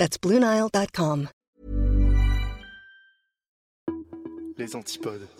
That's BlueNile.com. Les antipodes.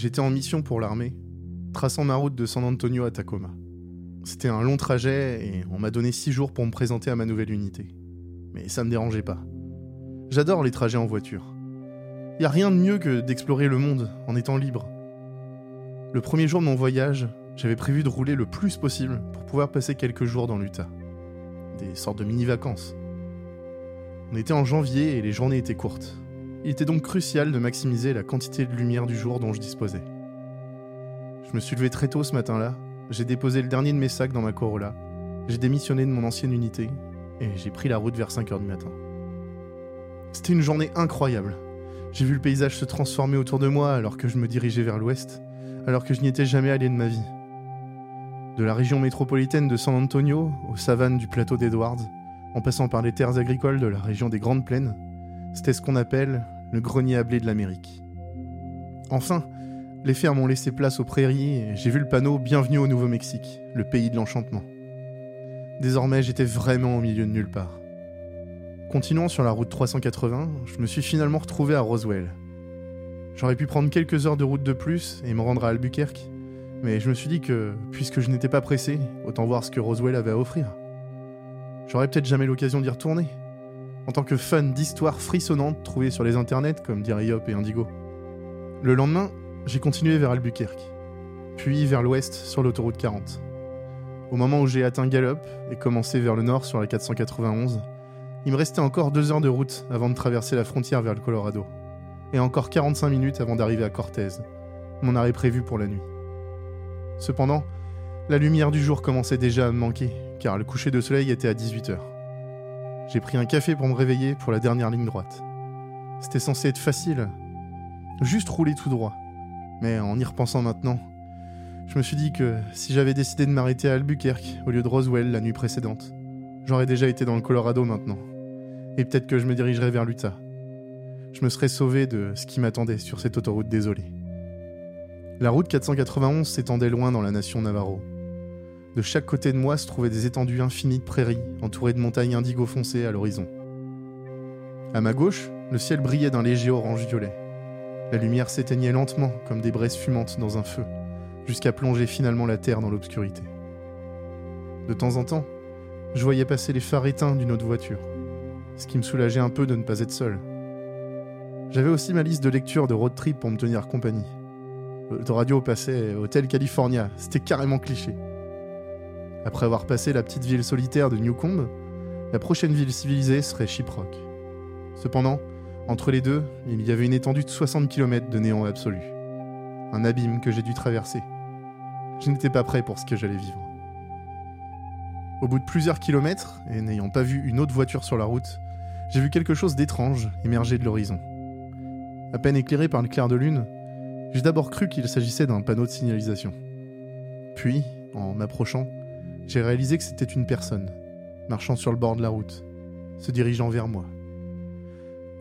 J'étais en mission pour l'armée, traçant ma route de San Antonio à Tacoma. C'était un long trajet et on m'a donné six jours pour me présenter à ma nouvelle unité. Mais ça me dérangeait pas. J'adore les trajets en voiture. Y a rien de mieux que d'explorer le monde en étant libre. Le premier jour de mon voyage, j'avais prévu de rouler le plus possible pour pouvoir passer quelques jours dans l'Utah. Des sortes de mini-vacances. On était en janvier et les journées étaient courtes. Il était donc crucial de maximiser la quantité de lumière du jour dont je disposais. Je me suis levé très tôt ce matin-là, j'ai déposé le dernier de mes sacs dans ma Corolla, j'ai démissionné de mon ancienne unité et j'ai pris la route vers 5h du matin. C'était une journée incroyable. J'ai vu le paysage se transformer autour de moi alors que je me dirigeais vers l'ouest, alors que je n'y étais jamais allé de ma vie. De la région métropolitaine de San Antonio aux savanes du plateau d'Edwards, en passant par les terres agricoles de la région des Grandes Plaines, c'était ce qu'on appelle le grenier à blé de l'Amérique. Enfin, les fermes ont laissé place aux prairies et j'ai vu le panneau Bienvenue au Nouveau-Mexique, le pays de l'enchantement. Désormais, j'étais vraiment au milieu de nulle part. Continuant sur la route 380, je me suis finalement retrouvé à Roswell. J'aurais pu prendre quelques heures de route de plus et me rendre à Albuquerque, mais je me suis dit que, puisque je n'étais pas pressé, autant voir ce que Roswell avait à offrir. J'aurais peut-être jamais l'occasion d'y retourner, en tant que fan d'histoires frissonnantes trouvées sur les internets, comme dirait Yop et Indigo. Le lendemain, j'ai continué vers Albuquerque, puis vers l'ouest sur l'autoroute 40. Au moment où j'ai atteint Gallup et commencé vers le nord sur la 491, il me restait encore deux heures de route avant de traverser la frontière vers le Colorado, et encore 45 minutes avant d'arriver à Cortez, mon arrêt prévu pour la nuit. Cependant, la lumière du jour commençait déjà à me manquer, car le coucher de soleil était à 18h. J'ai pris un café pour me réveiller pour la dernière ligne droite. C'était censé être facile, juste rouler tout droit. Mais en y repensant maintenant, je me suis dit que si j'avais décidé de m'arrêter à Albuquerque au lieu de Roswell la nuit précédente, j'aurais déjà été dans le Colorado maintenant. Et peut-être que je me dirigerais vers l'Utah. Je me serais sauvé de ce qui m'attendait sur cette autoroute désolée. La route 491 s'étendait loin dans la nation Navarro. De chaque côté de moi se trouvaient des étendues infinies de prairies, entourées de montagnes indigo foncées à l'horizon. À ma gauche, le ciel brillait d'un léger orange-violet. La lumière s'éteignait lentement, comme des braises fumantes dans un feu, jusqu'à plonger finalement la terre dans l'obscurité. De temps en temps, je voyais passer les phares éteints d'une autre voiture, ce qui me soulageait un peu de ne pas être seul. J'avais aussi ma liste de lecture de road trip pour me tenir compagnie. Le radio passait Hotel California, c'était carrément cliché. Après avoir passé la petite ville solitaire de Newcombe, la prochaine ville civilisée serait Shiprock. Cependant, entre les deux, il y avait une étendue de 60 km de néant absolu. Un abîme que j'ai dû traverser. Je n'étais pas prêt pour ce que j'allais vivre. Au bout de plusieurs kilomètres, et n'ayant pas vu une autre voiture sur la route, j'ai vu quelque chose d'étrange émerger de l'horizon. À peine éclairé par le clair de lune, j'ai d'abord cru qu'il s'agissait d'un panneau de signalisation. Puis, en m'approchant, j'ai réalisé que c'était une personne, marchant sur le bord de la route, se dirigeant vers moi.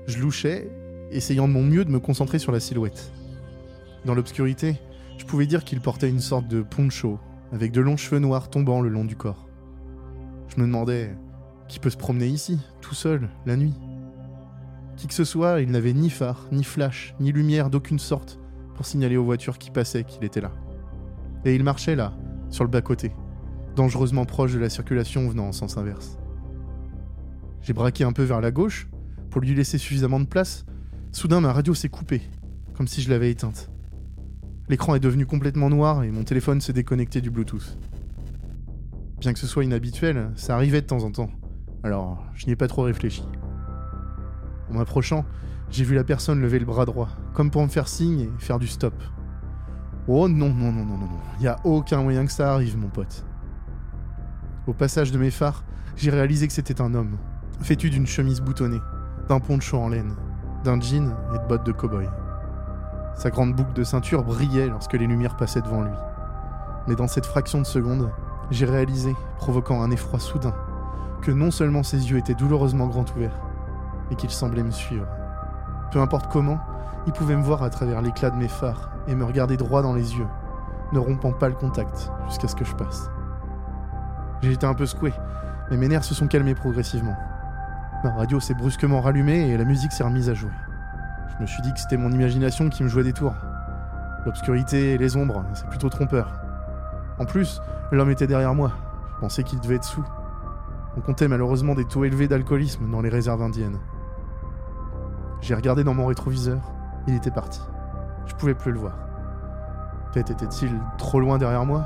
Je louchais, essayant de mon mieux de me concentrer sur la silhouette. Dans l'obscurité, je pouvais dire qu'il portait une sorte de poncho, avec de longs cheveux noirs tombant le long du corps. Je me demandais qui peut se promener ici, tout seul, la nuit? Qui que ce soit, il n'avait ni phare, ni flash, ni lumière d'aucune sorte pour signaler aux voitures qui passaient qu'il était là. Et il marchait là, sur le bas-côté, dangereusement proche de la circulation venant en sens inverse. J'ai braqué un peu vers la gauche pour lui laisser suffisamment de place. Soudain, ma radio s'est coupée, comme si je l'avais éteinte. L'écran est devenu complètement noir et mon téléphone s'est déconnecté du Bluetooth. Bien que ce soit inhabituel, ça arrivait de temps en temps, alors je n'y ai pas trop réfléchi. En m'approchant, j'ai vu la personne lever le bras droit, comme pour me faire signe et faire du stop. Oh non, non, non, non, non, non, il n'y a aucun moyen que ça arrive, mon pote. Au passage de mes phares, j'ai réalisé que c'était un homme, vêtu d'une chemise boutonnée, d'un poncho en laine, d'un jean et de bottes de cow-boy. Sa grande boucle de ceinture brillait lorsque les lumières passaient devant lui. Mais dans cette fraction de seconde, j'ai réalisé, provoquant un effroi soudain, que non seulement ses yeux étaient douloureusement grands ouverts, mais qu'il semblait me suivre. Peu importe comment, il pouvait me voir à travers l'éclat de mes phares et me regarder droit dans les yeux, ne rompant pas le contact jusqu'à ce que je passe. J'ai été un peu secoué, mais mes nerfs se sont calmés progressivement. Ma radio s'est brusquement rallumée et la musique s'est remise à jouer. Je me suis dit que c'était mon imagination qui me jouait des tours. L'obscurité et les ombres, c'est plutôt trompeur. En plus, l'homme était derrière moi. Je pensais qu'il devait être sous. On comptait malheureusement des taux élevés d'alcoolisme dans les réserves indiennes. J'ai regardé dans mon rétroviseur, il était parti. Je pouvais plus le voir. Peut-être était-il trop loin derrière moi?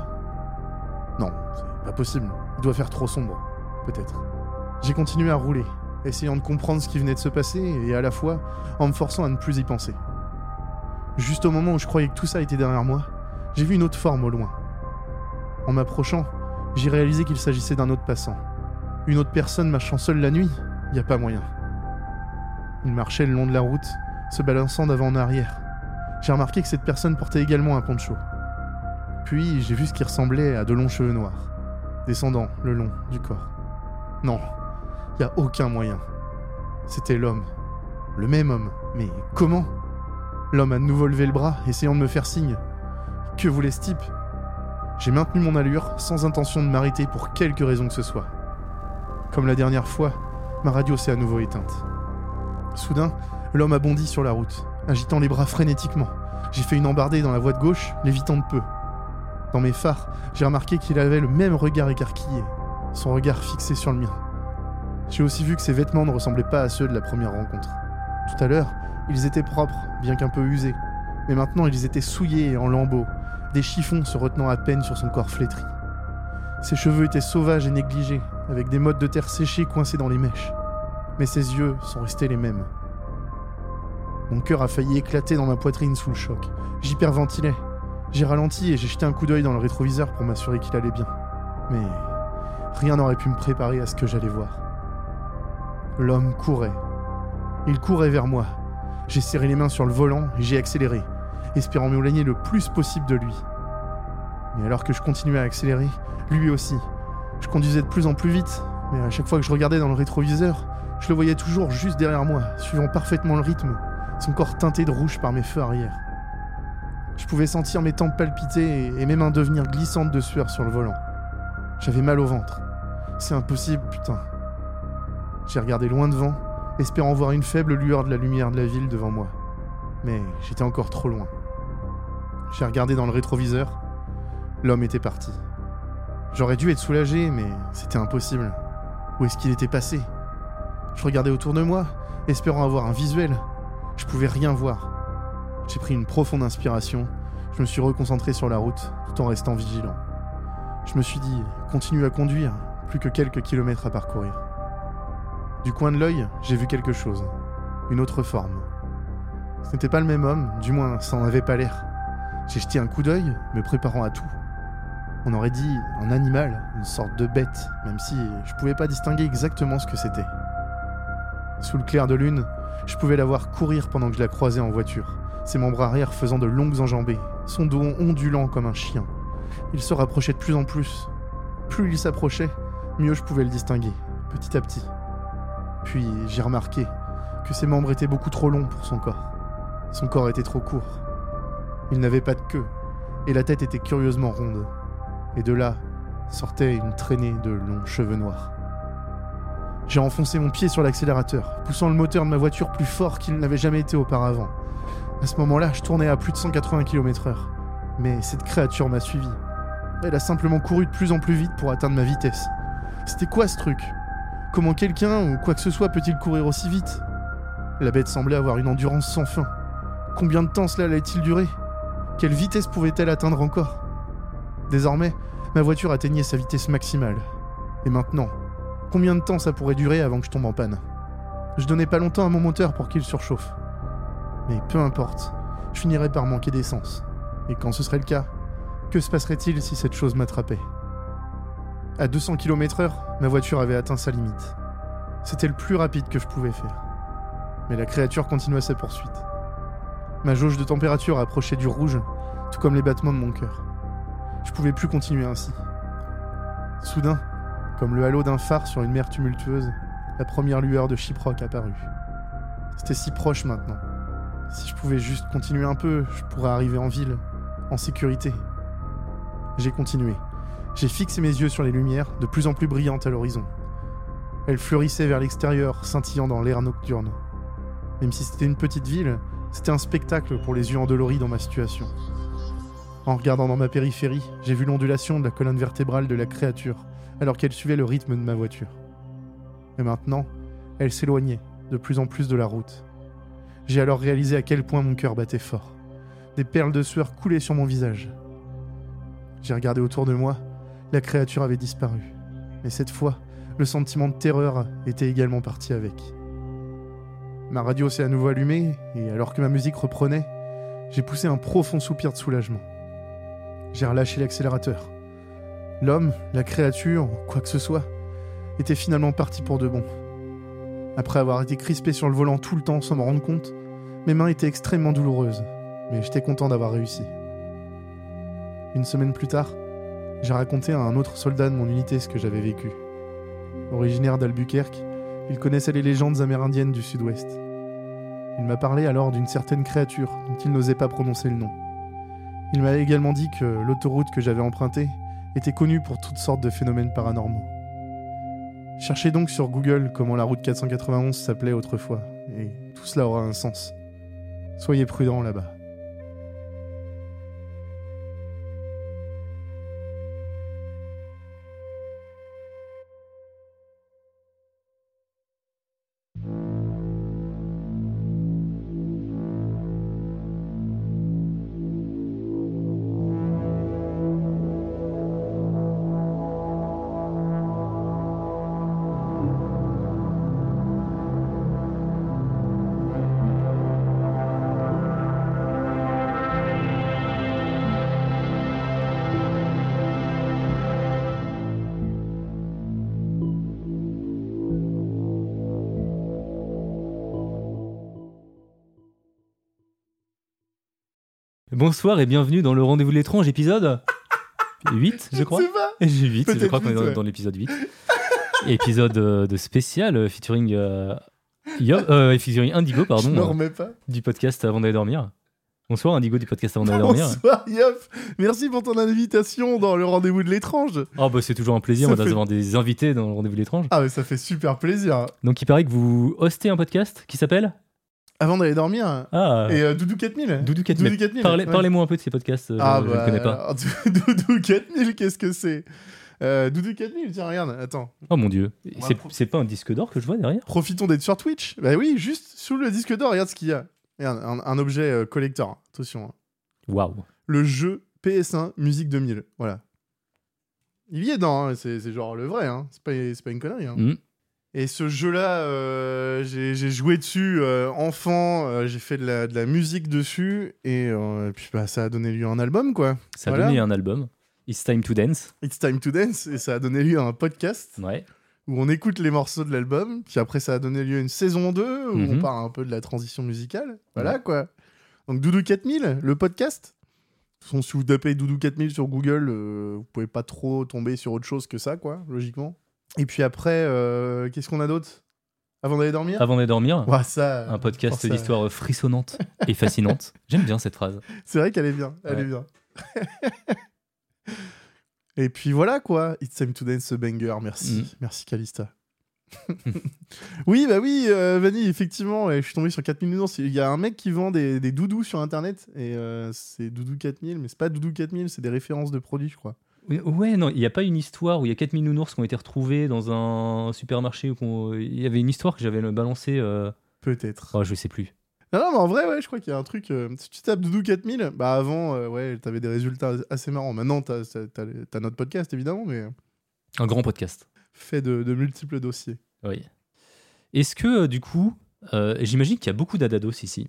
Non, c'est pas possible. Il doit faire trop sombre. Peut-être. J'ai continué à rouler, essayant de comprendre ce qui venait de se passer et à la fois en me forçant à ne plus y penser. Juste au moment où je croyais que tout ça était derrière moi, j'ai vu une autre forme au loin. En m'approchant, j'ai réalisé qu'il s'agissait d'un autre passant. Une autre personne marchant seule la nuit Y a pas moyen. Il marchait le long de la route, se balançant d'avant en arrière. J'ai remarqué que cette personne portait également un poncho. Puis j'ai vu ce qui ressemblait à de longs cheveux noirs, descendant le long du corps. Non, y a aucun moyen. C'était l'homme. Le même homme. Mais comment? L'homme a de nouveau levé le bras, essayant de me faire signe. Que voulait ce type? J'ai maintenu mon allure, sans intention de m'arrêter pour quelque raison que ce soit. Comme la dernière fois, ma radio s'est à nouveau éteinte. Soudain, l'homme a bondi sur la route, agitant les bras frénétiquement. J'ai fait une embardée dans la voie de gauche, l'évitant de peu. Dans mes phares, j'ai remarqué qu'il avait le même regard écarquillé, son regard fixé sur le mien. J'ai aussi vu que ses vêtements ne ressemblaient pas à ceux de la première rencontre. Tout à l'heure, ils étaient propres, bien qu'un peu usés, mais maintenant ils étaient souillés et en lambeaux, des chiffons se retenant à peine sur son corps flétri. Ses cheveux étaient sauvages et négligés, avec des mottes de terre séchées coincées dans les mèches. Mais ses yeux sont restés les mêmes. Mon cœur a failli éclater dans ma poitrine sous le choc. J'hyperventilais. J'ai ralenti et j'ai jeté un coup d'œil dans le rétroviseur pour m'assurer qu'il allait bien. Mais rien n'aurait pu me préparer à ce que j'allais voir. L'homme courait. Il courait vers moi. J'ai serré les mains sur le volant et j'ai accéléré, espérant m'éloigner le plus possible de lui. Mais alors que je continuais à accélérer, lui aussi, je conduisais de plus en plus vite, mais à chaque fois que je regardais dans le rétroviseur, je le voyais toujours juste derrière moi, suivant parfaitement le rythme, son corps teinté de rouge par mes feux arrière. Je pouvais sentir mes tempes palpiter et mes mains devenir glissantes de sueur sur le volant. J'avais mal au ventre. C'est impossible, putain. J'ai regardé loin devant, espérant voir une faible lueur de la lumière de la ville devant moi. Mais j'étais encore trop loin. J'ai regardé dans le rétroviseur. L'homme était parti. J'aurais dû être soulagé, mais c'était impossible. Où est-ce qu'il était passé? Je regardais autour de moi, espérant avoir un visuel. Je pouvais rien voir. J'ai pris une profonde inspiration. Je me suis reconcentré sur la route, tout en restant vigilant. Je me suis dit, continue à conduire, plus que quelques kilomètres à parcourir. Du coin de l'œil, j'ai vu quelque chose. Une autre forme. Ce n'était pas le même homme, du moins ça n'en avait pas l'air. J'ai jeté un coup d'œil, me préparant à tout. On aurait dit un animal, une sorte de bête, même si je pouvais pas distinguer exactement ce que c'était. Sous le clair de lune, je pouvais la voir courir pendant que je la croisais en voiture, ses membres arrière faisant de longues enjambées, son dos ondulant comme un chien. Il se rapprochait de plus en plus. Plus il s'approchait, mieux je pouvais le distinguer, petit à petit. Puis j'ai remarqué que ses membres étaient beaucoup trop longs pour son corps. Son corps était trop court. Il n'avait pas de queue, et la tête était curieusement ronde. Et de là sortait une traînée de longs cheveux noirs. J'ai enfoncé mon pied sur l'accélérateur, poussant le moteur de ma voiture plus fort qu'il n'avait jamais été auparavant. À ce moment-là, je tournais à plus de 180 km/h. Mais cette créature m'a suivi. Elle a simplement couru de plus en plus vite pour atteindre ma vitesse. C'était quoi ce truc? Comment quelqu'un ou quoi que ce soit peut-il courir aussi vite? La bête semblait avoir une endurance sans fin. Combien de temps cela allait-il durer? Quelle vitesse pouvait-elle atteindre encore? Désormais, ma voiture atteignait sa vitesse maximale. Et maintenant, combien de temps ça pourrait durer avant que je tombe en panne? Je donnais pas longtemps à mon moteur pour qu'il surchauffe. Mais peu importe, je finirais par manquer d'essence. Et quand ce serait le cas, que se passerait-il si cette chose m'attrapait? À 200 km/h, ma voiture avait atteint sa limite. C'était le plus rapide que je pouvais faire. Mais la créature continua sa poursuite. Ma jauge de température approchait du rouge, tout comme les battements de mon cœur. Je pouvais plus continuer ainsi. Soudain, comme le halo d'un phare sur une mer tumultueuse, la première lueur de Chiproc apparut. C'était si proche maintenant. Si je pouvais juste continuer un peu, je pourrais arriver en ville, en sécurité. J'ai continué. J'ai fixé mes yeux sur les lumières, de plus en plus brillantes à l'horizon. Elles fleurissaient vers l'extérieur, scintillant dans l'air nocturne. Même si c'était une petite ville, c'était un spectacle pour les yeux endoloris dans ma situation. En regardant dans ma périphérie, j'ai vu l'ondulation de la colonne vertébrale de la créature, alors qu'elle suivait le rythme de ma voiture. Et maintenant, elle s'éloignait de plus en plus de la route. J'ai alors réalisé à quel point mon cœur battait fort. Des perles de sueur coulaient sur mon visage. J'ai regardé autour de moi, la créature avait disparu. Mais cette fois, le sentiment de terreur était également parti avec. Ma radio s'est à nouveau allumée, et alors que ma musique reprenait, j'ai poussé un profond soupir de soulagement. J'ai relâché l'accélérateur. L'homme, la créature, quoi que ce soit, était finalement parti pour de bon. Après avoir été crispé sur le volant tout le temps sans m'en rendre compte, mes mains étaient extrêmement douloureuses, mais j'étais content d'avoir réussi. Une semaine plus tard, j'ai raconté à un autre soldat de mon unité ce que j'avais vécu. Originaire d'Albuquerque, il connaissait les légendes amérindiennes du sud-ouest. Il m'a parlé alors d'une certaine créature dont il n'osait pas prononcer le nom. Il m'a également dit que l'autoroute que j'avais empruntée était connue pour toutes sortes de phénomènes paranormaux. Cherchez donc sur Google comment la route 491 s'appelait autrefois, et tout cela aura un sens. Soyez prudents là-bas. Bonsoir et bienvenue dans le Rendez-vous de l'étrange, épisode 8, je crois. sais pas J'ai 8, je crois qu'on est dans, ouais. dans l'épisode 8. épisode euh, de spécial euh, featuring, euh, euh, featuring Indigo, Je pardon, euh, remets pas. du podcast Avant d'aller dormir. Bonsoir Indigo du podcast Avant d'aller dormir. Bonsoir Yop Merci pour ton invitation dans le rendez-vous de l'étrange. Oh bah c'est toujours un plaisir fait- d'avoir des invités dans le Rendez-vous de l'étrange. Ah mais ça fait super plaisir. Donc il paraît que vous hostez un podcast qui s'appelle? Avant d'aller dormir, Ah, et euh, Doudou 4000 Doudou 4000. Doudou 4000, Parlez- ouais. Parlez-moi un peu de ces podcasts, euh, Ah je ne bah, connais pas. alors, Doudou 4000, qu'est-ce que c'est? Euh, Doudou 4000, tiens, regarde, attends. Oh mon dieu, c'est pas un disque d'or que je vois derrière? Profitons d'être sur Twitch. Bah oui, juste sous le disque d'or, regarde ce qu'il y a. Regarde, un, un objet euh, collector, attention. hein. Waouh. Le jeu PS1 Musique 2000, voilà. Il y est dedans, hein, c'est c'est genre le vrai, hein. c'est pas, c'est pas une connerie. hein. Hmm. Et ce jeu-là, euh, j'ai joué dessus euh, enfant, euh, j'ai fait de la, de la musique dessus, et, et puis bah, ça a donné lieu à un album, quoi. Ça a Voilà. donné un album. It's Time to Dance. It's Time to Dance, et ça a donné lieu à un podcast. Ouais. où on écoute les morceaux de l'album, puis après ça a donné lieu à une saison 2, où on Mhm. parle un peu de la transition musicale. Voilà quoi. Donc Doudou 4000, le podcast. De toute façon, si vous tapez Doudou 4000 sur Google, vous pouvez pas trop tomber sur autre chose que ça, quoi, logiquement. Et puis après, euh, qu'est-ce qu'on a d'autre Avant d'aller dormir Avant d'aller dormir, ça, un podcast d'histoire frissonnante et fascinante. J'aime bien cette phrase. C'est vrai qu'elle est bien, elle Ouais. est bien. Et puis voilà quoi, It's Time to Dance Banger, merci, Mm. merci Calista. oui, bah oui, euh, Vanny, effectivement, je suis tombé sur 4000 nounours. Il y a un mec qui vend des, des doudous sur internet, et euh, c'est Doudou 4000, mais c'est pas Doudou 4000, c'est des références de produits, je crois. Ouais, non, il n'y a pas une histoire où il y a 4000 nounours qui ont été retrouvés dans un supermarché. qu'on- Il y avait une histoire que j'avais balancée. Euh... Peut-être. Oh, je sais plus. Non, non, mais en vrai, ouais, je crois qu'il y a un truc. euh, si tu tapes Doudou 4000, bah avant, euh, ouais, t'avais des résultats assez marrants. Maintenant, t'as t'as- t'as- notre podcast, évidemment, mais Un grand podcast. fait de, de multiples dossiers. Oui. Est-ce que, euh, du coup, j'imagine qu'il y a beaucoup d'Adados ici.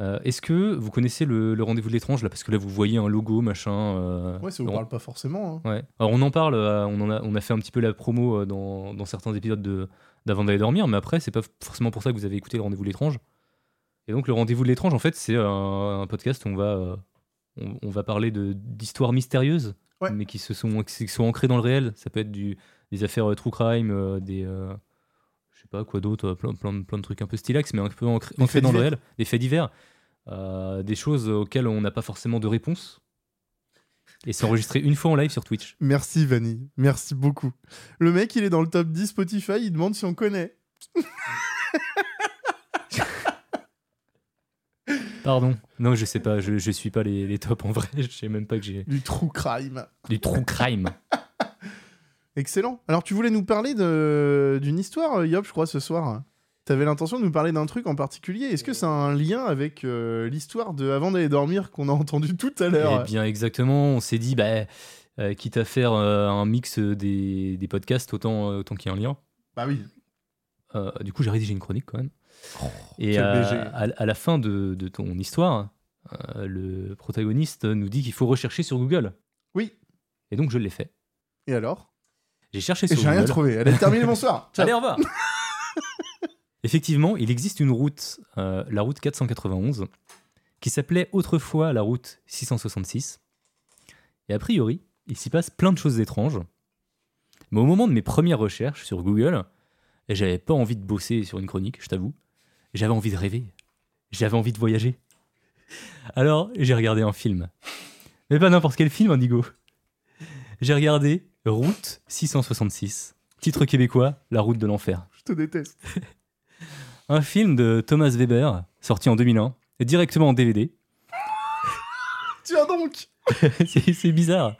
Euh, Est-ce que vous connaissez le, le rendez-vous de l'étrange là? Parce que là, vous voyez un logo, machin. euh, Ouais, ça vous on- parle pas forcément. hein. Ouais. Alors on en parle, euh, on, en a, on a fait un petit peu la promo dans, dans certains épisodes de- d'avant d'aller dormir, mais après, c'est pas forcément pour ça que vous avez écouté le rendez-vous de l'étrange. Et donc le rendez-vous de l'étrange, en fait, c'est un, un podcast où on va, on, on va parler d'histoires mystérieuses, Ouais. mais qui se sont, qui sont ancrées dans le réel. Ça peut être du, des affaires true crime, des... sais pas quoi d'autre, plein, plein, de- plein de trucs un peu stylax, mais un peu ancrés faits dans le réel, des faits divers, euh, des choses auxquelles on n'a pas forcément de réponse. Et c'est enregistré une fois en live sur Twitch. Merci Vanny, merci beaucoup. Le mec, il est dans le top 10 Spotify, il demande si on connaît. Pardon. Non, je sais pas, je, je suis pas les, les tops en vrai. Je sais même pas que j'ai Du true crime. du true crime. Excellent. Alors, tu voulais nous parler d'une histoire, Yop, je crois, ce soir. T'avais l'intention de nous parler d'un truc en particulier. Est-ce que ça a un lien avec euh, l'histoire de Avant d'aller dormir qu'on a entendu tout à l'heure? Eh bien, exactement. On s'est dit, bah, euh, quitte à faire euh, un mix des, des podcasts, autant, euh, autant qu'il y ait un lien. Bah oui. Euh, du coup, j'ai rédigé une chronique quand même. Et euh, BG. à, à la fin de, de ton histoire, euh, le protagoniste nous dit qu'il faut rechercher sur Google. Oui. Et donc, je l'ai fait. Et alors? J'ai cherché Et sur j'ai rien Google. trouvé. Elle a terminé bonsoir. Ciao. Allez, au revoir Effectivement, il existe une route, euh, la route 491, qui s'appelait autrefois la route 666. Et a priori, il s'y passe plein de choses étranges. Mais au moment de mes premières recherches sur Google, j'avais pas envie de bosser sur une chronique, je t'avoue. J'avais envie de rêver. J'avais envie de voyager. Alors, j'ai regardé un film. Mais pas n'importe quel film, Indigo. J'ai regardé Route 666. Titre québécois, La route de l'enfer. Je te déteste. Un film de Thomas Weber, sorti en 2001, directement en DVD. Tiens donc c'est bizarre.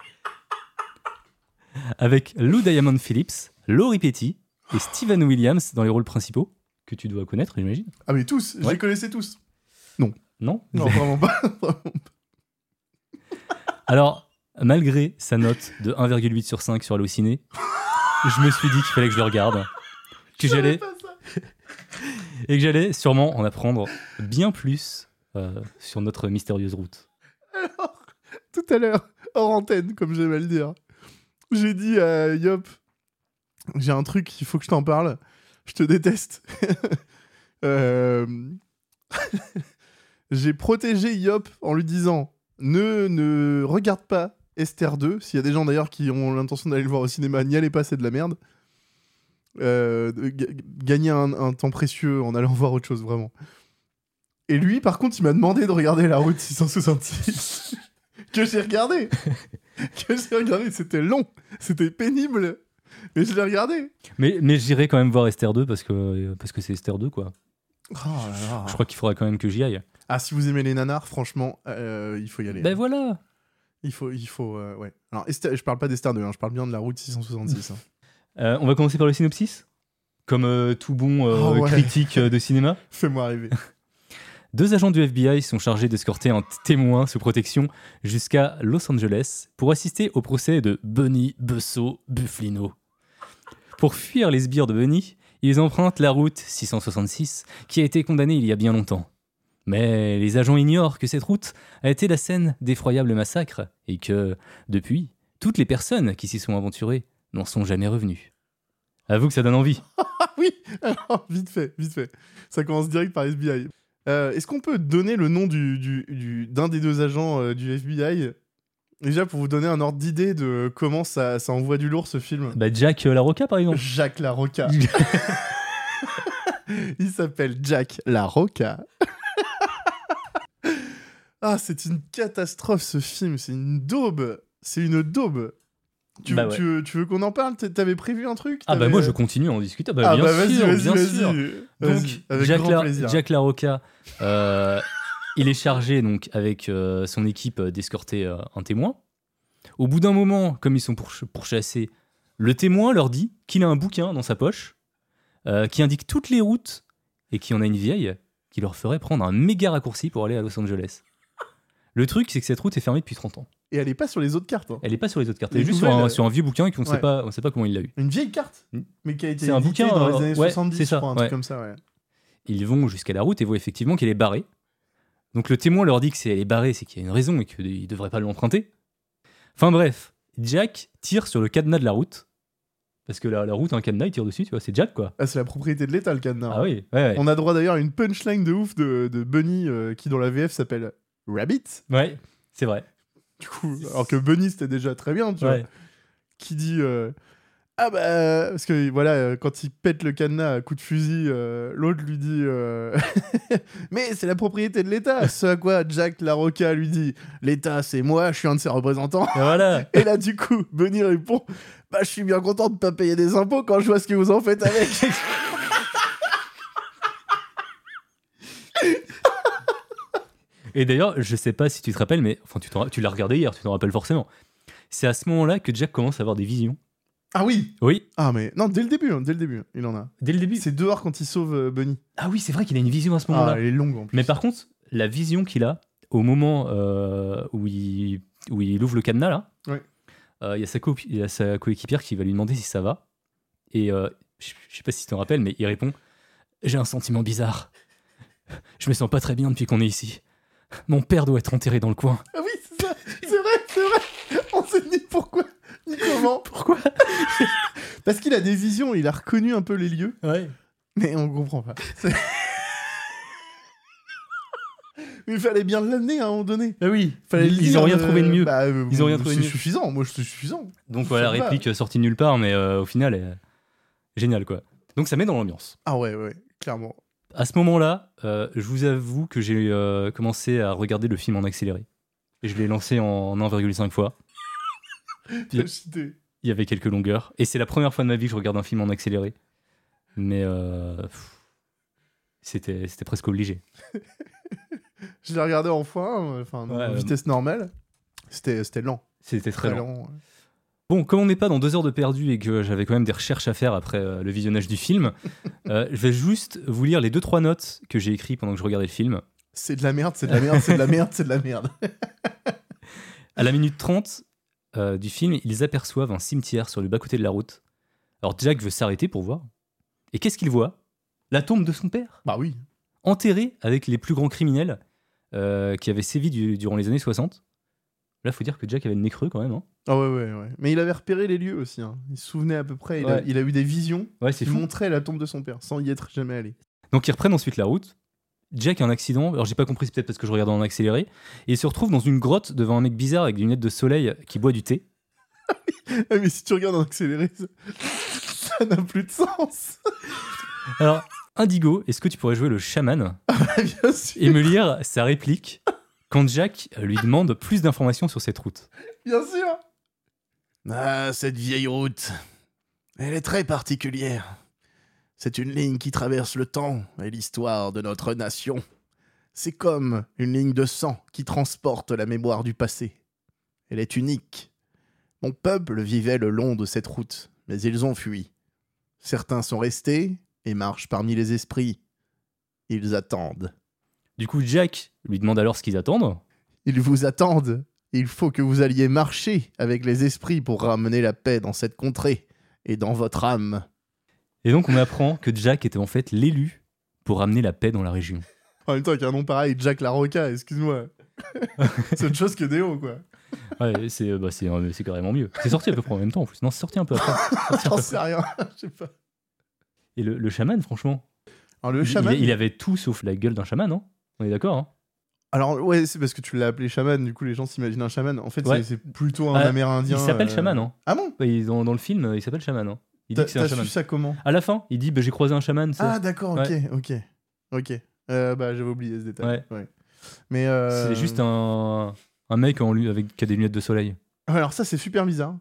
Avec Lou Diamond Phillips, Laurie Petty et Steven Williams dans les rôles principaux, que tu dois connaître, j'imagine. Ah, mais tous, je les connaissais tous. Non Non, vraiment pas. Alors, malgré sa note de 1,8 sur 5 sur Allociné, je me suis dit qu'il fallait que je le regarde. Que j'allais et que j'allais sûrement en apprendre bien plus euh, sur notre mystérieuse route. Alors, tout à l'heure, hors antenne, comme j'aime à le dire, j'ai dit à Yop, j'ai un truc, il faut que je t'en parle. Je te déteste. Euh, j'ai protégé Yop en lui disant ne, ne regarde pas Esther 2. S'il y a des gens d'ailleurs qui ont l'intention d'aller le voir au cinéma, n'y allez pas, c'est de la merde. Euh, gagner un, un temps précieux en allant voir autre chose, vraiment. Et lui, par contre, il m'a demandé de regarder la route 666. que j'ai regardé. que j'ai regardé. C'était long. C'était pénible. Mais je l'ai regardé. Mais, mais j'irai quand même voir Esther 2 parce que parce que c'est Esther 2, quoi. Oh là là. Je crois qu'il faudra quand même que j'y aille. Ah, si vous aimez les nanars, franchement, euh, il faut y aller. Ben voilà Il faut, il faut, euh, ouais. Alors, je parle pas d'Esther 2, hein, je parle bien de la route 666. hein. Euh, On va commencer par le synopsis Comme euh, tout bon Oh ouais. critique de cinéma. Fais-moi rêver. Deux agents du FBI sont chargés d'escorter un témoin sous protection jusqu'à Los Angeles pour assister au procès de Bunny Busso Bufflino. Pour fuir les sbires de Bunny, ils empruntent la route 666 qui a été condamnée il y a bien longtemps. Mais les agents ignorent que cette route a été la scène d'effroyables massacres et que, depuis, toutes les personnes qui s'y sont aventurées n'en sont jamais revenues. Avoue que ça donne envie. Ah oui Alors, vite fait, vite fait. Ça commence direct par FBI. Euh, Est-ce qu'on peut donner le nom du, du- du- d'un des deux agents euh, du FBI Déjà, pour vous donner un ordre d'idée de comment ça, ça envoie du lourd, ce film. Bah, Jack euh, Larocca, par exemple. Jacques Larocca. Il s'appelle Jack Larocca. Ah, c'est une catastrophe ce film, c'est une daube. C'est une daube. Tu, Bah ouais. tu veux, tu veux qu'on en parle? T'a- T'avais prévu un truc? Ah bah moi je continue à en discuter. Bah, Ah bien bah vas-y, sûr, bien sûr. Donc avec Jack, grand La- plaisir. Jack Larocca, euh, il est chargé donc avec euh, son équipe d'escorter euh, un témoin. Au bout d'un moment, comme ils sont pourch- pourchassés, le témoin leur dit qu'il a un bouquin dans sa poche qui indique toutes les routes et qui en a une vieille qui leur ferait prendre un méga raccourci pour aller à Los Angeles. Le truc, c'est que cette route est fermée depuis 30 ans. Et elle est pas sur les autres cartes. hein. Elle n'est pas sur les autres cartes. Elle est juste sur nouvelles, un, euh, sur un vieux bouquin qu'on ne ouais. sait pas, on sait pas comment il l'a eu. Une vieille carte, Mm. mais qui a été C'est un éditée bouquin, dans les euh, années ouais, 70, c'est je ça, crois, un ouais. truc comme ça, ouais. Ils vont jusqu'à la route et voient effectivement qu'elle est barrée. Donc le témoin leur dit que si elle est barrée, c'est qu'il y a une raison et qu'il ne devrait pas l'emprunter. Enfin bref, Jack tire sur le cadenas de la route. Parce que la, la route a un cadenas, il tire dessus, tu vois, c'est Jack quoi. Ah, c'est la propriété de l'État, le cadenas. Ah oui, ouais, ouais. On a droit d'ailleurs à une punchline de ouf de, de Bunny euh, qui, dans la VF, s'appelle Rabbit. Ouais, c'est vrai. Du coup, alors que Bunny, c'était déjà très bien, tu vois. Qui dit euh, Ah bah. Parce que voilà, euh, quand il pète le cadenas à coup de fusil, euh, l'autre lui dit euh, Mais c'est la propriété de l'État. Ce à quoi Jack Larocca lui dit L'État, c'est moi, je suis un de ses représentants. Et voilà. Et là, du coup, Bunny répond Bah, je suis bien content de pas payer des impôts quand je vois ce que vous en faites avec. Et d'ailleurs, je sais pas si tu te rappelles, mais enfin tu, l'as regardé hier, tu t'en rappelles forcément. C'est à ce moment-là que Jack commence à avoir des visions. ah oui Oui, Ah, mais non, dès le début, hein, dès le début, il en a. dès le début. C'est dehors quand il sauve euh, Bunny. Ah oui, c'est vrai qu'il a une vision à ce moment-là. Ah, elle est longue en plus. Mais par contre, la vision qu'il a au moment euh, où, il, où il ouvre le cadenas, là, Ouais. euh, il y a sa co- y a sa coéquipière qui va lui demander si ça va. Et euh, je sais pas si tu t'en rappelles, mais il répond J'ai un sentiment bizarre. Je me sens pas très bien depuis qu'on est ici. Mon père doit être enterré dans le coin. Ah oui, c'est ça, c'est vrai, c'est vrai. On sait ni pourquoi, ni comment. Pourquoi Parce qu'il a des visions, il a reconnu un peu les lieux, Ouais. mais on comprend pas. C'est- Mais il fallait bien l'amener à un moment donné. Ah oui. Fallait le ils dire, ont rien euh, trouvé de mieux. bah, euh, Ils ont rien trouvé de C'est mieux. suffisant, moi c'est suffisant. Donc ça me va. réplique sortie de nulle part, mais euh, au final, euh, génial quoi. Donc ça met dans l'ambiance. Ah ouais, ouais, clairement. À ce moment-là, euh, je vous avoue que j'ai euh, commencé à regarder le film en accéléré. Et je l'ai lancé en 1,5 fois. Il y avait quelques longueurs. Et c'est la première fois de ma vie que je regarde un film en accéléré. Mais euh, c'était presque obligé. Je l'ai regardé en fois, enfin, en vitesse normale. C'était c'était lent, C'était très très lent. lent. ouais. Bon, comme on n'est pas dans deux heures de perdu et que j'avais quand même des recherches à faire après euh, le visionnage du film, euh, je vais juste vous lire les deux trois notes que j'ai écrites pendant que je regardais le film. C'est de la merde, c'est de la merde, c'est de la merde, c'est de la merde. À la minute 30 euh, du film, ils aperçoivent un cimetière sur le bas-côté de la route. Alors Jack veut s'arrêter pour voir. Et qu'est-ce qu'il voit? La tombe de son père, Bah oui. enterré avec les plus grands criminels qui avaient sévi du- durant les années 60. Là, faut dire que Jack avait le nez creux quand même. hein. Ah ouais, ouais, ouais. Mais il avait repéré les lieux aussi. hein. Il se souvenait à peu près. Il, a, il eu des visions Ouais, c'est qui montraient la tombe de son père, sans y être jamais allé. Donc ils reprennent ensuite la route. Jack a un accident, alors j'ai pas compris, c'est peut-être parce que je regardais en accéléré, et il se retrouve dans une grotte devant un mec bizarre avec des lunettes de soleil qui boit du thé. Ah, mais si tu regardes en accéléré, ça- n'a plus de sens. Alors, Indigo, est-ce que tu pourrais jouer le chaman Bien sûr. et me lire sa réplique? Quand Jack lui demande plus d'informations sur cette route Bien sûr. Ah, cette vieille route. Elle est très particulière. C'est une ligne qui traverse le temps et l'histoire de notre nation. C'est comme une ligne de sang qui transporte la mémoire du passé. Elle est unique. Mon peuple vivait le long de cette route, mais ils ont fui. Certains sont restés et marchent parmi les esprits. Ils attendent. Du coup, Jack lui demande alors ce qu'ils attendent. Ils vous attendent. Il faut que vous alliez marcher avec les esprits pour ramener la paix dans cette contrée et dans votre âme. Et donc, on apprend que Jack était en fait l'élu pour ramener la paix dans la région. En même temps, avec un nom pareil, Jack Larocca, excuse-moi. C'est autre chose que Déo, quoi. Ouais, c'est bah, c'est euh, carrément mieux. C'est sorti à peu près en même temps en plus. Non, c'est sorti un peu après. J'en sais rien, je sais pas. Et le, le chaman, franchement, Alors le il- chaman. il, il avait tout sauf la gueule d'un chaman, non? On est d'accord, hein Alors ouais, c'est parce que tu l'as appelé chaman, du coup les gens s'imaginent un chaman. En fait, Ouais. c'est- plutôt un Ah, amérindien. Il s'appelle euh, chaman, hein Ah bon? Dans, dans le film, il s'appelle chaman, hein Il dit que c'est un t'as chaman. su ça comment? À la fin, il dit bah, j'ai croisé un chaman. Ah d'accord, ok, Ouais. ok, ok. Euh, bah j'avais oublié ce détail. Ouais. Mais euh, C'est juste un, un mec en, lu- avec, qui a des lunettes de soleil. Alors ça c'est super bizarre.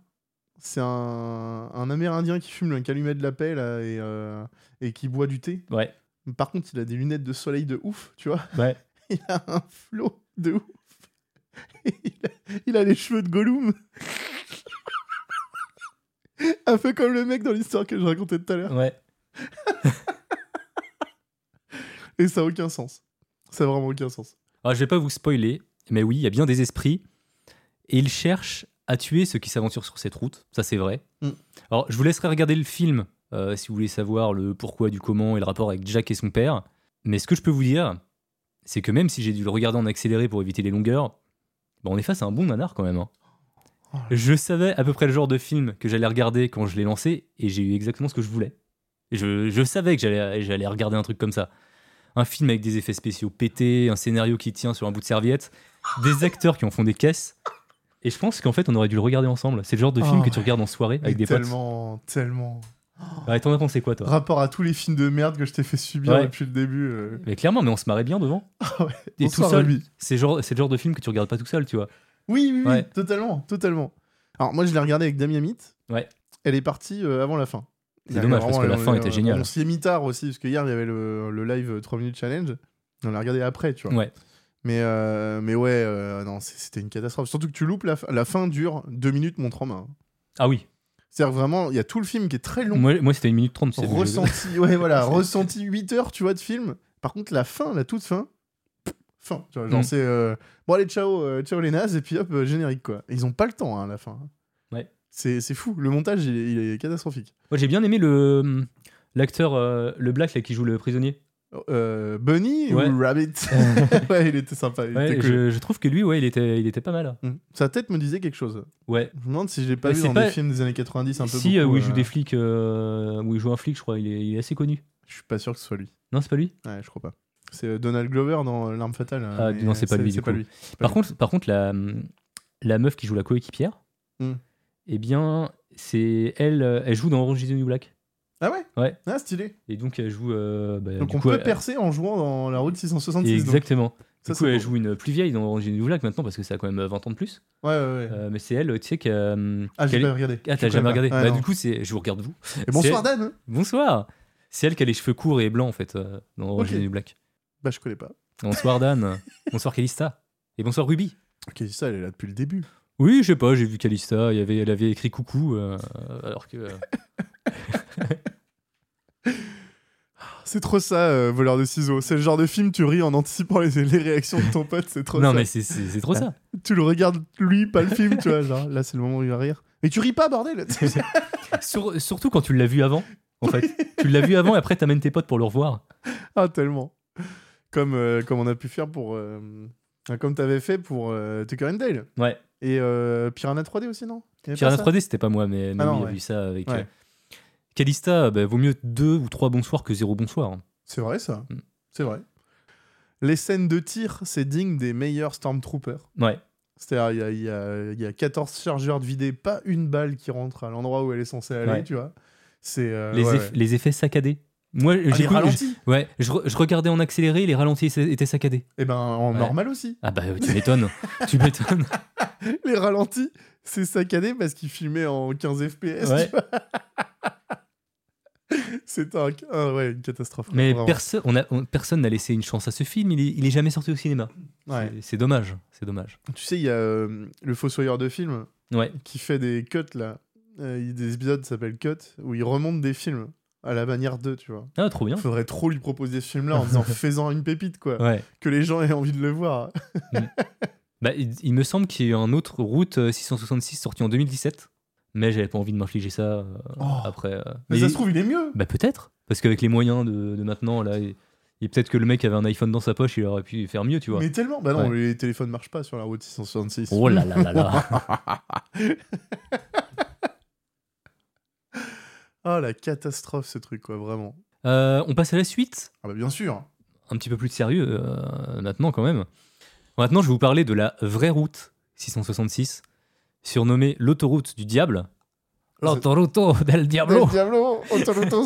C'est un, un Amérindien qui fume un calumet de la paix là, et, euh, et qui boit du thé. Ouais, Par contre, il a des lunettes de soleil de ouf, tu vois. ouais. Il a un flot de ouf. il, a, il a les cheveux de Gollum. un peu comme le mec dans l'histoire que je racontais tout à l'heure. ouais. Et ça a aucun sens. Ça a vraiment aucun sens. Alors, je vais pas vous spoiler, mais oui, il y a bien des esprits. Et ils cherchent à tuer ceux qui s'aventurent sur cette route. Ça, c'est vrai. Mm. Alors, je vous laisserai regarder le film euh, si vous voulez savoir le pourquoi du comment et le rapport avec Jack et son père. Mais ce que je peux vous dire, c'est que même si j'ai dû le regarder en accéléré pour éviter les longueurs, bah, on est face à un bon nanar quand même. hein. Oh. Je savais à peu près le genre de film que j'allais regarder quand je l'ai lancé et j'ai eu exactement ce que je voulais. Je, je savais que j'allais regarder un truc comme ça. Un film avec des effets spéciaux pétés, un scénario qui tient sur un bout de serviette, des acteurs qui en font des caisses. Et je pense qu'en fait, on aurait dû le regarder ensemble. C'est le genre de film Oh, que tu regardes en soirée avec des potes. tellement, tellement. Ouais, t'en as pensé quoi, toi Rapport à tous les films de merde que je t'ai fait subir Ouais. depuis le début. euh. Mais clairement, mais on se marrait bien devant. Ah ouais. Et tout seul, c'est genre, c'est le genre de film que tu regardes pas tout seul, tu vois. Oui, oui, totalement, totalement. Alors moi, je l'ai regardé avec Damien Mitt. Ouais. Elle est partie euh, avant la fin. C'est dommage, parce que la fin était on- géniale. On s'y est mis tard aussi, parce que hier, il y avait le, le live 3 minutes challenge. On l'a regardé après, tu vois. Ouais. Mais, euh, mais ouais, euh, non, c'était une catastrophe. Surtout que tu loupes la, fin- la fin dure 2 minutes montre en main. Ah oui. C'est-à-dire vraiment, il y a tout le film qui est très long. Moi, moi c'était une minute trente. ressenti, ouais, voilà, ressenti 8 heures, tu vois, de film. Par contre, la fin, la toute fin, fin. Tu vois, genre, Mm. c'est euh, bon, allez, ciao, euh, ciao les nazes, et puis hop, euh, générique, quoi. Et ils ont pas le temps, hein, à la fin. Ouais. C'est c'est fou. Le montage, il est, il est catastrophique. Moi, j'ai bien aimé le l'acteur, euh, le black là, qui joue le prisonnier. Euh, Bunny Ouais. ou Rabbit Ouais, il était sympa. Il Ouais, était cool. je, je trouve que lui, ouais, il était, il était pas mal. Mm. Sa tête me disait quelque chose. Ouais. Je me demande si je l'ai pas vu dans pas- des films des années 90 un peu. Si, euh, beaucoup, où il joue euh, des flics, euh, où il joue un flic, je crois, il est, il est assez connu. Je suis pas sûr que ce soit lui. Non, c'est pas lui? Ouais, je crois pas. C'est Donald Glover dans L'Arme Fatale. Ah, mais non, c'est pas lui, C'est pas lui. Pas Par lui. contre, par contre, la, la meuf qui joue la coéquipière, Hmm. eh bien, c'est elle, elle joue dans Orange is the New Black. Ah ouais Ouais. Ah, stylé. Et donc, elle joue. euh, bah, Donc du on coup, peut elle- percer en jouant dans la route 666. donc. Exactement. Ça, du coup, c'est elle beau. joue une plus vieille dans New Black maintenant parce que ça a quand même 20 ans de plus. Ouais, ouais, ouais. Euh, mais c'est elle, tu sais, qui a, ah, j'ai qu'elle pas regardé. Ah, Je t'as jamais connais regardé pas. Ouais, Bah, non. Du coup, c'est... je vous regarde vous. Et bonsoir Dan Bonsoir C'est elle qui a les cheveux courts et blancs en fait euh, dans Orange Ok. New Black. Bah, je connais pas. Bonsoir Dan. bonsoir Calista. Et bonsoir Ruby. Ok, ça, elle est là depuis le début. Oui, je sais pas, j'ai vu Calista, il y avait, elle avait écrit coucou, euh, alors que. euh, C'est trop ça, euh, voleur de ciseaux. C'est le genre de film, tu ris en anticipant les, les réactions de ton pote, c'est trop non, ça. mais c'est, c'est, c'est trop ça. Tu le regardes lui, pas le film, tu vois. Genre, là, c'est le moment où il va rire. Mais tu ris pas, bordel Sur- surtout quand tu l'as vu avant, en fait. tu l'as vu avant et après t'amènes tes potes pour le revoir. Ah, tellement. Comme, euh, comme on a pu faire pour. euh, comme t'avais fait pour euh, Tucker and Dale. Ouais. Et euh, Piranha 3D aussi, non? Il y avait Piranha pas ça? 3D, c'était pas moi, mais, mais Ah oui, non, il y a ouais. vu ça avec. Ouais. euh, Calista, bah, vaut mieux deux ou trois bonsoirs que zéro bonsoir. hein. C'est vrai, ça. Mm. C'est vrai. Les scènes de tir, c'est digne des meilleurs Stormtroopers. Ouais. C'est-à-dire, il y y, y a 14 chargeurs de vidés, pas une balle qui rentre à l'endroit où elle est censée aller, Ouais. tu vois. C'est. euh, les, ouais, eff- ouais. les effets saccadés. Moi, Ah, j'écoute- ralentis je- ouais, je, re- je regardais en accéléré, les ralentis étaient saccadés. Eh ben, en normal aussi. Ah bah tu m'étonnes, tu m'étonnes. Les ralentis, c'est saccadé parce qu'ils filmaient en 15 FPS. Tu vois. c'est un, ah ouais, une catastrophe. Mais perso- on a- on- personne n'a laissé une chance à ce film, il est, il est jamais sorti au cinéma. Ouais. C'est- dommage, c'est dommage. Tu sais, il y a euh, le fossoyeur de film Ouais, qui fait des cuts là. Euh, des épisodes s'appellent Cut où il remonte des films à la manière d'eux, tu vois. ah, trop bien. Faudrait trop lui proposer ce film-là en disant faisant une pépite, quoi. Ouais. Que les gens aient envie de le voir. Bah, il, il me semble qu'il y a eu un autre route euh, 666 sorti en 2017, mais j'avais pas envie de m'infliger ça euh, Oh. après. euh, Mais, ça se trouve, il est mieux. Bah peut-être, parce qu'avec les moyens de, de maintenant, là, Et peut-être que le mec avait un iPhone dans sa poche, il aurait pu faire mieux, tu vois. Mais tellement. Bah non, Ouais. les téléphones marchent pas sur la route 666. Oh là là là là. Ah, la catastrophe, ce truc, quoi, vraiment. Euh, on passe à la suite. Ah bah bien sûr. Un petit peu plus de sérieux maintenant, quand même. Maintenant, je vais vous parler de la vraie route 666, surnommée l'autoroute du diable. L'autoruto del diablo. Del Diablo,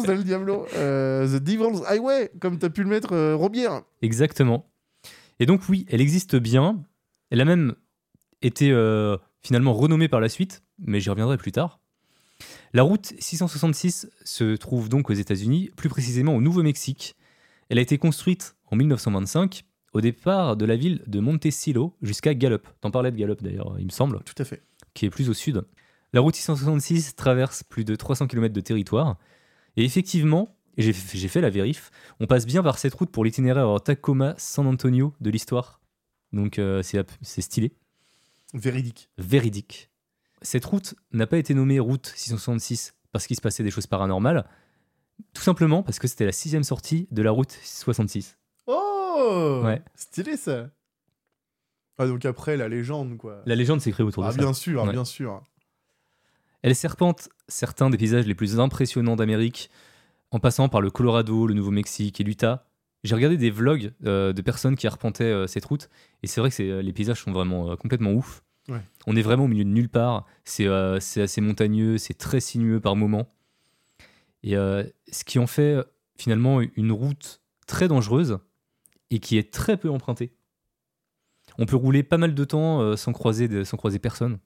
del Diablo, euh, The Devil's Highway, comme t'as pu le mettre, euh, Robière. Exactement. Et donc oui, elle existe bien. Elle a même été euh, finalement renommée par la suite, mais j'y reviendrai plus tard. La route 666 se trouve donc aux États-Unis, plus précisément au Nouveau-Mexique. Elle a été construite en 1925 au départ de la ville de Montecillo jusqu'à Gallup. T'en parlais de Gallup d'ailleurs, il me semble, Tout à fait. Qui est plus au sud. La route 666 traverse plus de 300 km de territoire. Et effectivement, j'ai fait la vérif, on passe bien par cette route pour l'itinéraire Tacoma-San Antonio de l'histoire. Donc euh, c'est c'est stylé, Véridique. véridique. Cette route n'a pas été nommée route 666 parce qu'il se passait des choses paranormales, tout simplement parce que c'était la sixième sortie de la route 66. Oh Ouais. Stylé, ça. Ah, donc après, la légende, quoi. La légende s'écrit autour de Ah, ça. bien sûr, Ouais. bien sûr. Elle serpente certains des paysages les plus impressionnants d'Amérique, en passant par le Colorado, le Nouveau-Mexique et l'Utah. J'ai regardé des vlogs euh, de personnes qui arpentaient euh, cette route, et c'est vrai que c'est- euh, les paysages sont vraiment euh, complètement ouf. Ouais. On est vraiment au milieu de nulle part, c'est c'est assez montagneux, c'est très sinueux par moments. Et ce qui en fait finalement une route très dangereuse et qui est très peu empruntée. On peut rouler pas mal de temps euh, sans, croiser personne.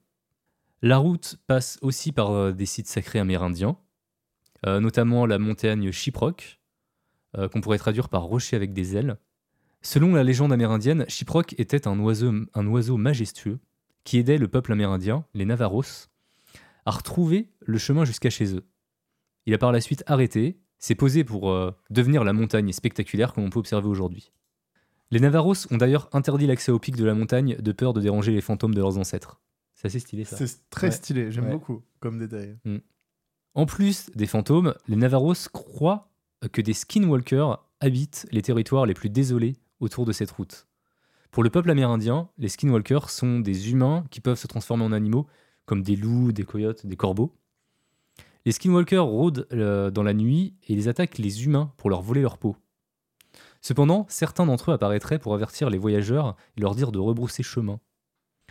La route passe aussi par euh, des sites sacrés amérindiens, euh, notamment la montagne Shiprock, euh, qu'on pourrait traduire par rocher avec des ailes. Selon la légende amérindienne, Shiprock était un oiseau, majestueux qui aidait le peuple amérindien, les Navaros, à retrouver le chemin jusqu'à chez eux. Il a par la suite arrêté, s'est posé pour devenir la montagne spectaculaire que l'on peut observer aujourd'hui. Les Navaros ont d'ailleurs interdit l'accès au pic de la montagne de peur de déranger les fantômes de leurs ancêtres. C'est assez stylé ça. C'est très Ouais. stylé, j'aime Ouais. beaucoup comme détail. En plus des fantômes, les Navaros croient que des skinwalkers habitent les territoires les plus désolés autour de cette route. Pour le peuple amérindien, les skinwalkers sont des humains qui peuvent se transformer en animaux, comme des loups, des coyotes, des corbeaux. Les skinwalkers rôdent euh, dans la nuit et ils attaquent les humains pour leur voler leur peau. Cependant, certains d'entre eux apparaîtraient pour avertir les voyageurs et leur dire de rebrousser chemin.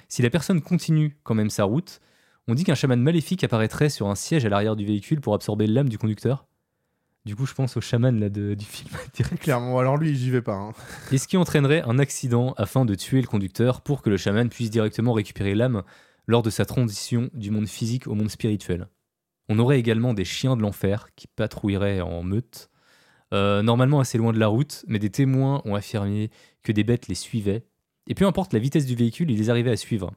Si la personne continue quand même sa route, on dit qu'un chaman maléfique apparaîtrait sur un siège à l'arrière du véhicule pour absorber l'âme du conducteur. Du coup, je pense au chaman là, de- du film direct. Clairement, alors lui, j'y vais pas. hein. Et ce qui entraînerait un accident afin de tuer le conducteur pour que le chaman puisse directement récupérer l'âme lors de sa transition du monde physique au monde spirituel? On aurait également des chiens de l'enfer qui patrouilleraient en meute, euh, normalement assez loin de la route, mais des témoins ont affirmé que des bêtes les suivaient, et peu importe la vitesse du véhicule, ils les arrivaient à suivre.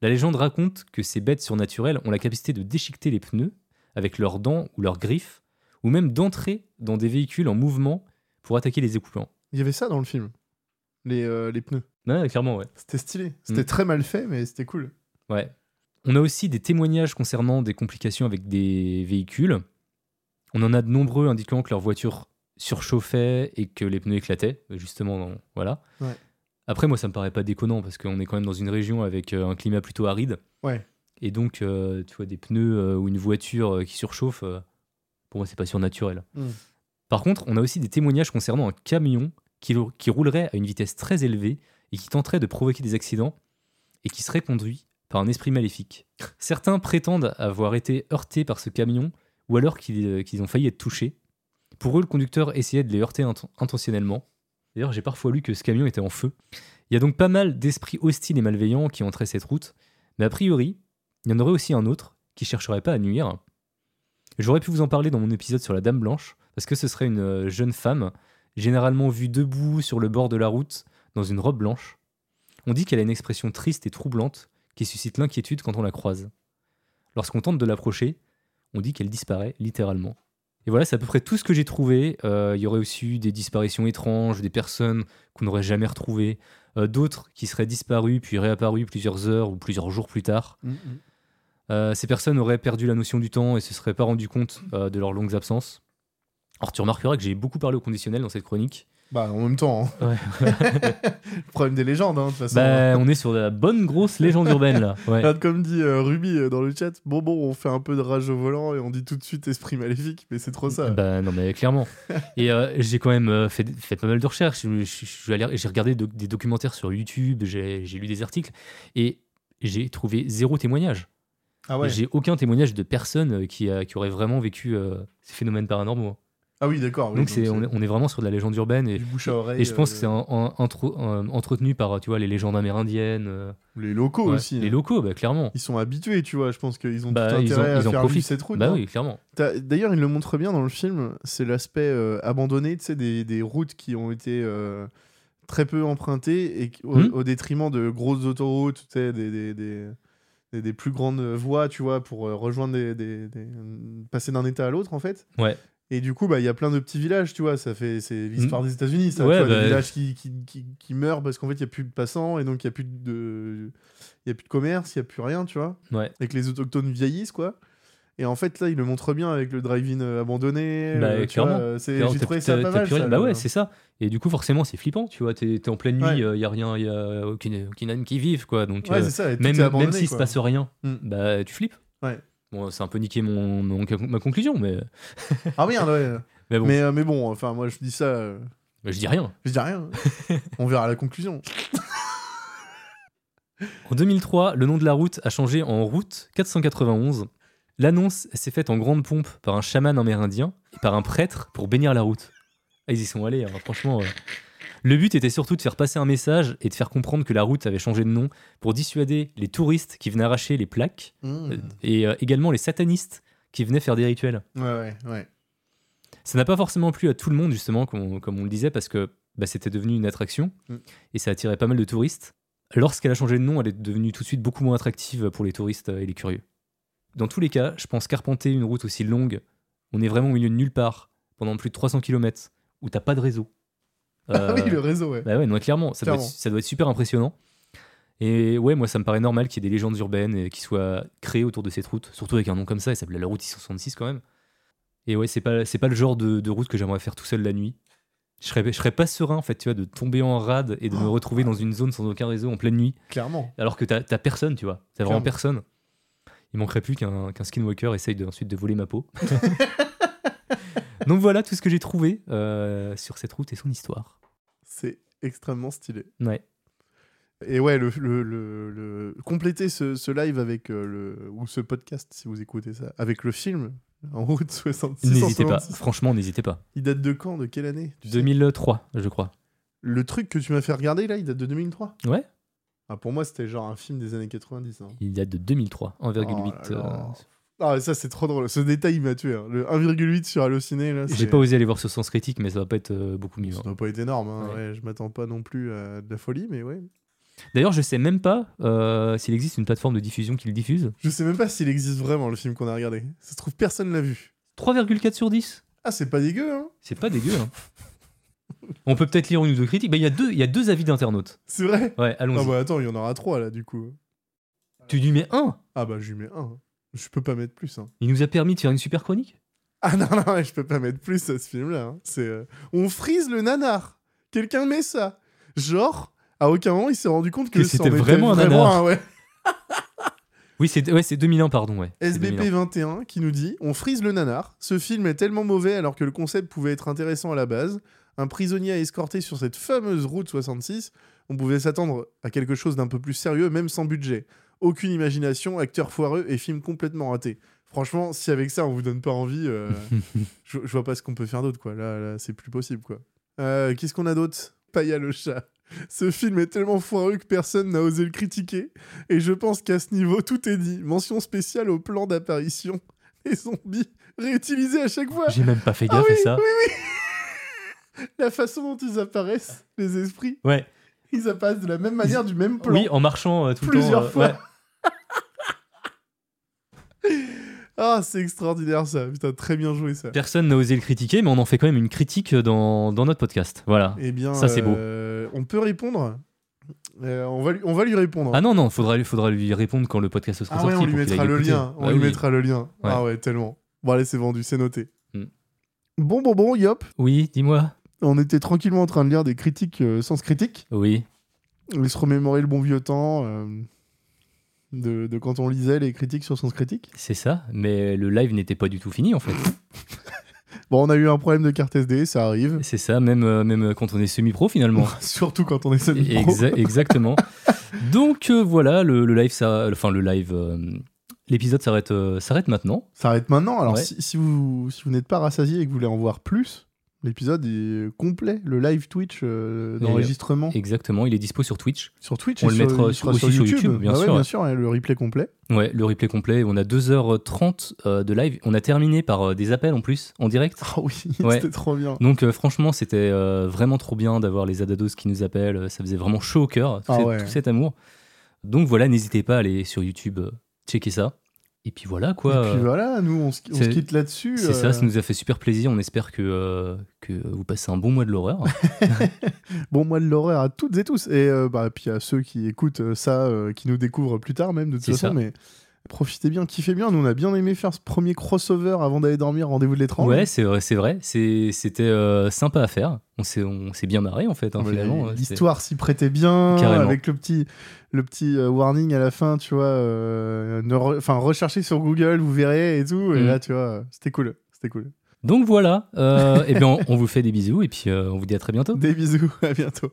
La légende raconte que ces bêtes surnaturelles ont la capacité de déchiqueter les pneus avec leurs dents ou leurs griffes, ou même d'entrer dans des véhicules en mouvement pour attaquer les occupants. Il y avait ça dans le film. Les, euh, les pneus. Ouais, clairement, ouais. C'était stylé. C'était Mm. très mal fait, mais c'était cool. Ouais. On a aussi des témoignages concernant des complications avec des véhicules. On en a de nombreux indiquant que leur voiture surchauffait et que les pneus éclataient, justement, dans- voilà. Ouais. Après, moi, ça me paraît pas déconnant parce qu'on est quand même dans une région avec euh, un climat plutôt aride. Ouais. Et donc, euh, tu vois, des pneus euh, ou une voiture euh, qui surchauffe, pour moi, c'est pas surnaturel. Mm. Par contre, on a aussi des témoignages concernant un camion qui roulerait à une vitesse très élevée et qui tenterait de provoquer des accidents et qui serait conduit par un esprit maléfique. Certains prétendent avoir été heurtés par ce camion ou alors qu'ils euh, qu'ils ont failli être touchés. Pour eux, le conducteur essayait de les heurter int- intentionnellement. D'ailleurs, j'ai parfois lu que ce camion était en feu. Il y a donc pas mal d'esprits hostiles et malveillants qui entraient cette route, mais a priori, il y en aurait aussi un autre qui chercherait pas à nuire. J'aurais pu vous en parler dans mon épisode sur la Dame Blanche, parce que ce serait une euh, jeune femme, généralement vue debout sur le bord de la route, dans une robe blanche. On dit qu'elle a une expression triste et troublante qui suscite l'inquiétude quand on la croise. Lorsqu'on tente de l'approcher, on dit qu'elle disparaît littéralement. Et voilà, c'est à peu près tout ce que j'ai trouvé. Euh, Il y aurait aussi eu des disparitions étranges, des personnes qu'on n'aurait jamais retrouvées, euh, d'autres qui seraient disparues puis réapparues plusieurs heures ou plusieurs jours plus tard. Euh, ces personnes auraient perdu la notion du temps et se seraient pas rendu compte de leurs longues absences. Alors tu remarqueras que j'ai beaucoup parlé au conditionnel dans cette chronique. Bah, en même temps, hein. Ouais. le problème des légendes, hein, de toute façon. Bah, on est sur la bonne grosse légende urbaine là. Ouais. Comme dit euh, Ruby euh, dans le chat, bon, bon, on fait un peu de rage au volant et on dit tout de suite esprit maléfique, mais c'est trop ça. Bah non mais clairement. Et euh, j'ai quand même fait, fait pas mal de recherches. J'ai regardé do- des documentaires sur YouTube, j'ai lu des articles et j'ai trouvé zéro témoignage. ah ouais. J'ai aucun témoignage de personne qui, a- qui aurait vraiment vécu ces phénomènes paranormaux. Ah oui, d'accord. oui, donc c'est, on, est, on est vraiment sur de la légende urbaine et, du bouche à oreille. et je pense euh, que c'est en- en- entro- en- entretenu par tu vois, les légendes amérindiennes. euh, Les locaux ouais. aussi. Les hein. locaux, bah, clairement. Ils sont habitués, tu vois. Je pense qu'ils ont Bah, tout ils, intérêt ils à en faire vivre cette route. bah hein. oui, clairement. T'as- D'ailleurs, il le montre bien dans le film. C'est l'aspect euh, abandonné, tu sais, des, des routes qui ont été euh, très peu empruntées et au, Hmm. au détriment de grosses autoroutes, tu sais, des, des, des, des- des plus grandes voies, tu vois, pour euh, rejoindre des, des- des- passer d'un état à l'autre, en fait. Ouais. Et du coup, bah, il y a plein de petits villages, tu vois. Ça fait, c'est l'histoire des États-Unis, ça. Ouais, tu vois, bah, des villages qui, qui, qui, qui meurent parce qu'en fait, il y a plus de passants et donc il y a plus de, il a plus de commerce, il y a plus rien, tu vois Ouais. et que les autochtones vieillissent quoi. Et en fait là, il le montre bien avec le drive-in euh, abandonné. Bah, euh, clairement. vois, euh, c'est- Clairement, J'ai trouvé ça pas mal. ça, bah ouais, c'est ça. Et du coup, forcément, c'est flippant, tu vois. T'es, t'es en pleine nuit, il Ouais. y a rien, il y a aucune, aucune âme qui vive, quoi. Donc, Ouais, euh, ça. même, même s'il se passe rien, Mm. bah tu flippes. Ouais. Bon, c'est un peu niqué mon, mon- ma conclusion, mais, Ah merde, ouais. mais bon, Mais, euh, mais bon, enfin, moi je dis ça. euh, je dis rien. je dis rien. On verra la conclusion. En 2003, le nom de la route a changé en route 491. L'annonce s'est faite en grande pompe par un chaman amérindien et par un prêtre pour bénir la route. Ah, ils y sont allés, hein, franchement. euh. Le but était surtout de faire passer un message et de faire comprendre que la route avait changé de nom pour dissuader les touristes qui venaient arracher les plaques Mmh. euh, et euh, également les satanistes qui venaient faire des rituels. Ouais, ouais, ouais. Ça n'a pas forcément plu à tout le monde, justement, comme on, comme on le disait, parce que bah, c'était devenu une attraction Mm. et ça attirait pas mal de touristes. Lorsqu'elle a changé de nom, elle est devenue tout de suite beaucoup moins attractive pour les touristes euh, et les curieux. Dans tous les cas, je pense qu'arpenter une route aussi longue, on est vraiment au milieu de nulle part, pendant plus de 300 km, où t'as pas de réseau. Ah oui, Euh, le réseau, ouais. bah ouais, non, clairement, ça, Doit être, ça doit être super impressionnant. Et ouais, moi, ça me paraît normal qu'il y ait des légendes urbaines et qui soient créées autour de cette route, surtout avec un nom comme ça, il s'appelait la route 666 quand même. Et ouais, c'est pas, c'est pas le genre de, de route que j'aimerais faire tout seul la nuit. Je serais, je serais pas serein, en fait, tu vois, de tomber en rade et de me Oh. retrouver dans une zone sans aucun réseau en pleine nuit, Clairement. alors que t'as t'as personne, tu vois. T'as vraiment personne. Il manquerait plus qu'un qu'un skinwalker essaye de, ensuite de voler ma peau. Donc voilà tout ce que j'ai trouvé euh, sur cette route et son histoire. C'est extrêmement stylé. Ouais. Et ouais, le, le, le, le- compléter ce, ce live avec euh, le ou ce podcast si vous écoutez ça avec le film en route 66. N'hésitez pas, 666. franchement, n'hésitez pas. Il date de quand De quelle année tu sais? 2003, je crois. Le truc que tu m'as fait regarder là, il date de 2003 Ouais, ah, Pour moi, c'était genre un film des années 90. hein. il date de 2003, 1,8. Oh euh, Ah, ça c'est trop drôle. Ce détail il m'a tué. hein. Le 1,8 sur Allociné là. J'ai pas osé aller voir sur Sens Critique, mais ça va pas être euh, beaucoup mieux. Ça hein. doit pas être énorme. hein. Ouais. Ouais, je m'attends pas non plus à de la folie, mais ouais. D'ailleurs, je sais même pas euh, s'il existe une plateforme de diffusion qui le diffuse. Je sais même pas s'il existe vraiment le film qu'on a regardé. Ça se trouve, personne l'a vu. 3,4 sur 10. Ah, c'est pas dégueu, hein C'est pas dégueu. hein. On peut peut-être lire une ou deux critiques. Bah, Il y, a deux- y a deux avis d'internautes. C'est vrai? Ouais, allons-y. Ah bah attends, il y en aura trois là du coup. Tu lui mets un? Ah bah je lui mets un. Je peux pas mettre plus. Hein. Il nous a permis de faire une super chronique? Ah non, non, je peux pas mettre plus à ce film-là. hein. C'est, euh, On frise le nanar. Quelqu'un met ça. Genre, à aucun moment il s'est rendu compte que, Que c'était était vraiment un nanar. ouais. Oui, c'est ouais, c'est 2001, pardon. Ouais. C'est 2001. SBP21 qui nous dit On frise le nanar. Ce film est tellement mauvais alors que le concept pouvait être intéressant à la base. Un prisonnier à escorter sur cette fameuse route 66. On pouvait s'attendre à quelque chose d'un peu plus sérieux, même sans budget. Aucune imagination, acteur foireux et film complètement raté. Franchement, si avec ça on vous donne pas envie, euh, je, je vois pas ce qu'on peut faire d'autre quoi. Là, là, c'est plus possible quoi. Euh, Qu'est-ce qu'on a d'autre? Paya le chat. Ce film est tellement foireux que personne n'a osé le critiquer. Et je pense qu'à ce niveau, tout est dit. Mention spéciale au plan d'apparition des zombies réutilisés à chaque fois. J'ai même pas fait Ah gaffe oui, à ça. La façon dont ils apparaissent, les esprits, Ouais. ils apparaissent de la même manière, du même plan. Oui, en marchant euh, tout Plusieurs le temps. fois. ouais. Ah, c'est extraordinaire ça. Putain, très bien joué ça. Personne n'a osé le critiquer, mais on en fait quand même une critique dans, dans notre podcast. Voilà. Eh bien, Ça, c'est beau. euh, on peut répondre. Euh, on, va lui, on va lui répondre. Ah non, non, faudra, faudra lui répondre quand le podcast sera Ah sorti. ouais, on lui mettra le lien. On Bah lui oui. mettra le lien. Ouais. Ah ouais, tellement. Bon, allez, c'est vendu, c'est noté. Hmm. Bon, bon, bon, Yop. Oui, dis-moi. On était tranquillement en train de lire des critiques euh, sans critique. Oui, On se remémorer le bon vieux temps de, de quand on lisait les critiques sur Sens Critique. c'est ça. Mais le live n'était pas du tout fini en fait. Bon, on a eu un problème de carte SD, ça arrive. c'est ça, même, euh, même quand on est semi-pro finalement. Surtout quand on est semi-pro. Exa- exactement. Donc euh, voilà, le, le live, ça, enfin le live, euh, l'épisode s'arrête, euh, s'arrête maintenant. Maintenant. Alors, Ouais. si, si vous, si vous n'êtes pas rassasié et que vous voulez en voir plus, l'épisode est complet. Le live Twitch euh, d'enregistrement Exactement, il est dispo sur Twitch. sur Twitch on et le sur- mettra sera aussi sur YouTube, bien Ah ouais, sûr, bien ouais. sûr, ouais, le replay complet. Ouais, le replay complet. On a 2h30 euh, de live. On a terminé par euh, des appels en plus, en direct. Ah oui, Ouais. c'était trop bien. Donc franchement, c'était vraiment trop bien d'avoir les Adados qui nous appellent. Ça faisait vraiment chaud au cœur, tout, Ah cet- ouais. tout cet amour. Donc voilà, n'hésitez pas à aller sur YouTube, checker ça. Et puis voilà quoi. et puis voilà, nous on se, on se c'est- quitte là-dessus. C'est euh, ça, ça nous a fait super plaisir. On espère que, euh, que vous passez un bon mois de l'horreur. Bon mois de l'horreur à toutes et tous. Et euh, bah, puis à ceux qui écoutent ça, qui nous découvrent plus tard même de toute façon. ça. Mais profitez bien, kiffez bien. Nous on a bien aimé faire ce premier crossover avant d'aller dormir, rendez-vous de l'étrange. ouais, c'est vrai, c'est vrai. C'était euh, sympa à faire. On s'est, on s'est bien marré en fait, hein, Ouais, L'histoire s'y prêtait bien, Carrément. avec le petit, le petit euh, warning à la fin, tu vois. euh, re- Enfin, recherchez sur Google, vous verrez et tout. Et Mm. là, tu vois, c'était cool. C'était cool. Donc voilà. Et bien, on, on vous fait des bisous et puis on vous dit à très bientôt. Des bisous, à bientôt.